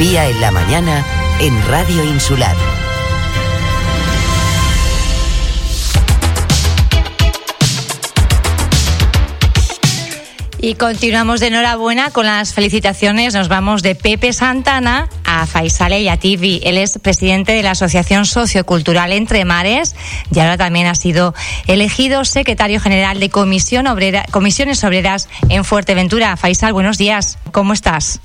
Pía en la mañana en Radio Insular. Y continuamos de enhorabuena con las felicitaciones. Nos vamos de Pepe Santana a Faisal Yativi. Él es presidente de la Asociación Sociocultural Entre Mares y ahora también ha sido elegido secretario general de Comisión Comisiones Obreras en Fuerteventura. Faisal, buenos días. ¿Cómo estás?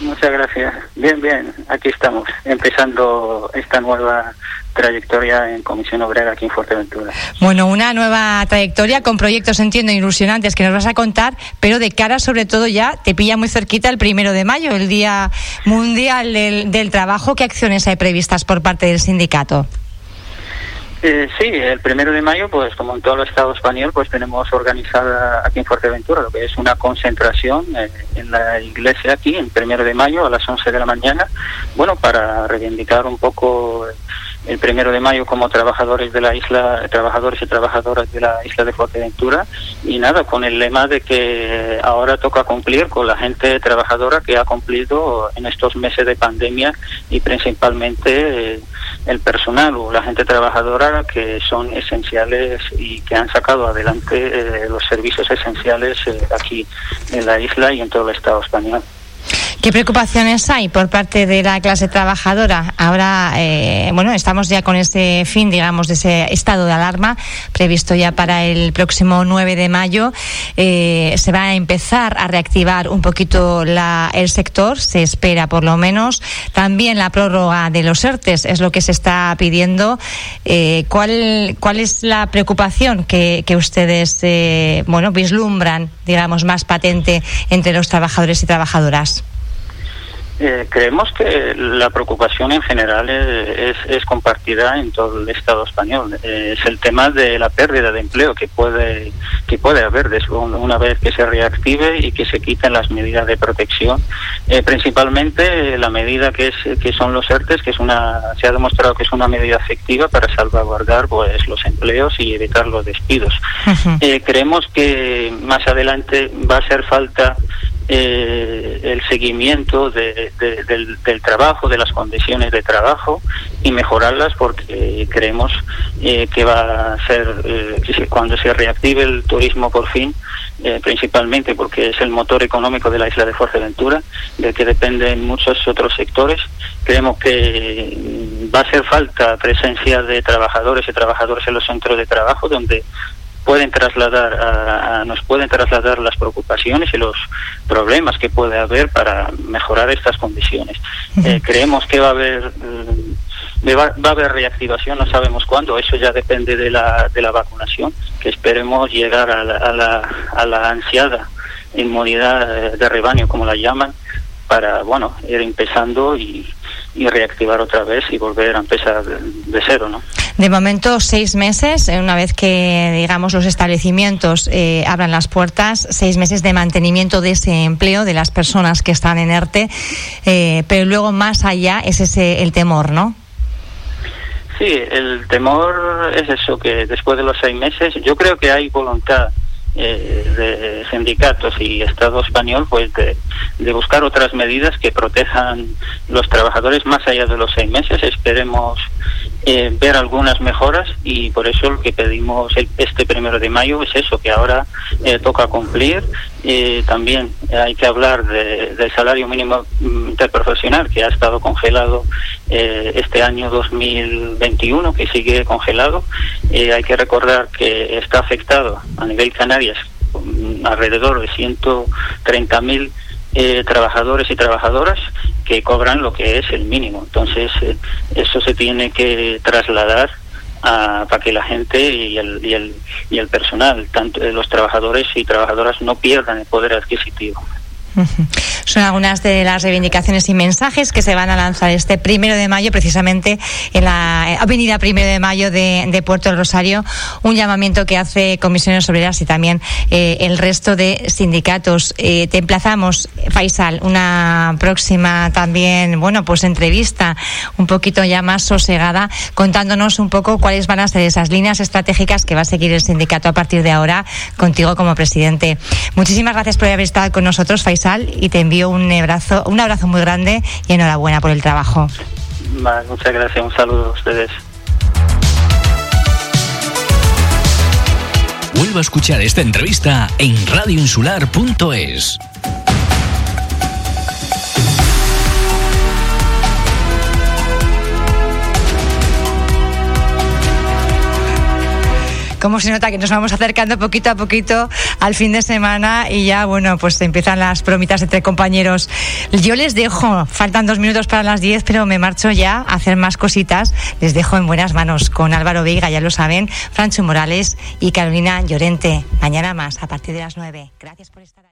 Muchas gracias. Bien, bien. Aquí estamos, empezando esta nueva trayectoria en Comisión Obrera aquí en Fuerteventura. Bueno, una nueva trayectoria con proyectos, entiendo, ilusionantes que nos vas a contar, pero de cara sobre todo ya te pilla muy cerquita el primero de mayo, el Día Mundial del, del Trabajo. ¿Qué acciones hay previstas por parte del sindicato? Eh, sí, el primero de mayo, pues como en todo el Estado español, pues tenemos organizada aquí en Fuerteventura lo que es una concentración eh, en la iglesia aquí, el primero de mayo a las 11 de la mañana, bueno, para reivindicar un poco el primero de mayo como trabajadores de la isla, trabajadores y trabajadoras de la isla de Fuerteventura y nada, con el lema de que ahora toca cumplir con la gente trabajadora que ha cumplido en estos meses de pandemia y principalmente eh, el personal o la gente trabajadora que son esenciales y que han sacado adelante eh, los servicios esenciales eh, aquí en la isla y en todo el Estado español. ¿Qué preocupaciones hay por parte de la clase trabajadora? Ahora, eh, bueno, estamos ya con ese fin, digamos, de ese estado de alarma previsto ya para el próximo 9 de mayo. Eh, se va a empezar a reactivar un poquito la, el sector, se espera por lo menos. También la prórroga de los ERTES es lo que se está pidiendo. Eh, ¿cuál, ¿Cuál es la preocupación que, que ustedes, bueno, vislumbran, digamos, más patente entre los trabajadores y trabajadoras? Eh, creemos que la preocupación en general es, es, compartida en todo el Estado español. Eh, es el tema de la pérdida de empleo que puede que puede haber una vez que se reactive y que se quiten las medidas de protección. Eh, principalmente la medida que es que son los ERTES, que es una se ha demostrado que es una medida efectiva para salvaguardar pues los empleos y evitar los despidos. Uh -huh. creemos que más adelante va a ser falta eh, el seguimiento de, de, del, trabajo, de las condiciones de trabajo y mejorarlas porque creemos eh, que va a ser, eh, cuando se reactive el turismo por fin, eh, principalmente porque es el motor económico de la isla de Fuerteventura, del que dependen muchos otros sectores, creemos que va a hacer falta presencia de trabajadores y trabajadoras en los centros de trabajo donde pueden trasladar a, a, nos pueden trasladar las preocupaciones y los problemas que puede haber para mejorar estas condiciones. Uh -huh. eh, creemos que va a haber eh, va, va, a haber reactivación, no sabemos cuándo, eso ya depende de la, de la vacunación, que esperemos llegar a la, a la, a la ansiada inmunidad de rebaño, como la llaman, para bueno ir empezando y, y, reactivar otra vez y volver a empezar de, de, cero, ¿no? De momento seis meses, una vez que digamos los establecimientos eh, abran las puertas, seis meses de mantenimiento de ese empleo de las personas que están en ERTE, eh, pero luego más allá es ese el temor, ¿no? Sí, el temor es eso que después de los seis meses yo creo que hay voluntad eh, de sindicatos y Estado español pues de, de, buscar otras medidas que protejan los trabajadores más allá de los seis meses. Esperemos eh, ver algunas mejoras y por eso lo que pedimos el, este primero de mayo es eso que ahora eh, toca cumplir. Eh, también hay que hablar de, del salario mínimo interprofesional que ha estado congelado este año 2021 que sigue congelado. Hay que recordar que está afectado a nivel Canarias alrededor de 130 mil eh, trabajadores y trabajadoras que cobran lo que es el mínimo. Entonces, eh, eso se tiene que trasladar a, para que la gente y el, y el, y el personal, tanto los trabajadores y trabajadoras, no pierdan el poder adquisitivo. Son algunas de las reivindicaciones y mensajes que se van a lanzar este primero de mayo, precisamente en la avenida primero de mayo de, de Puerto del Rosario, un llamamiento que hace Comisiones Obreras y también eh, el resto de sindicatos. Eh, te emplazamos, Faisal, una próxima también, bueno, pues entrevista un poquito ya más sosegada, contándonos un poco cuáles van a ser esas líneas estratégicas que va a seguir el sindicato a partir de ahora, contigo como presidente. Muchísimas gracias por haber estado con nosotros, Faisal, y te envío un abrazo, un abrazo muy grande y enhorabuena por el trabajo. muchas gracias, un saludo a ustedes. Vuelvo a escuchar esta entrevista en radioinsular.es. cómo se nota que nos vamos acercando poquito a poquito al fin de semana y ya, bueno, pues empiezan las promitas entre compañeros. Yo les dejo, faltan dos minutos para las diez, pero me marcho ya a hacer más cositas. Les dejo en buenas manos con Álvaro Veiga, ya lo saben, Francho Morales y Carolina Llorente. Mañana más, a partir de las nueve. Gracias por estar.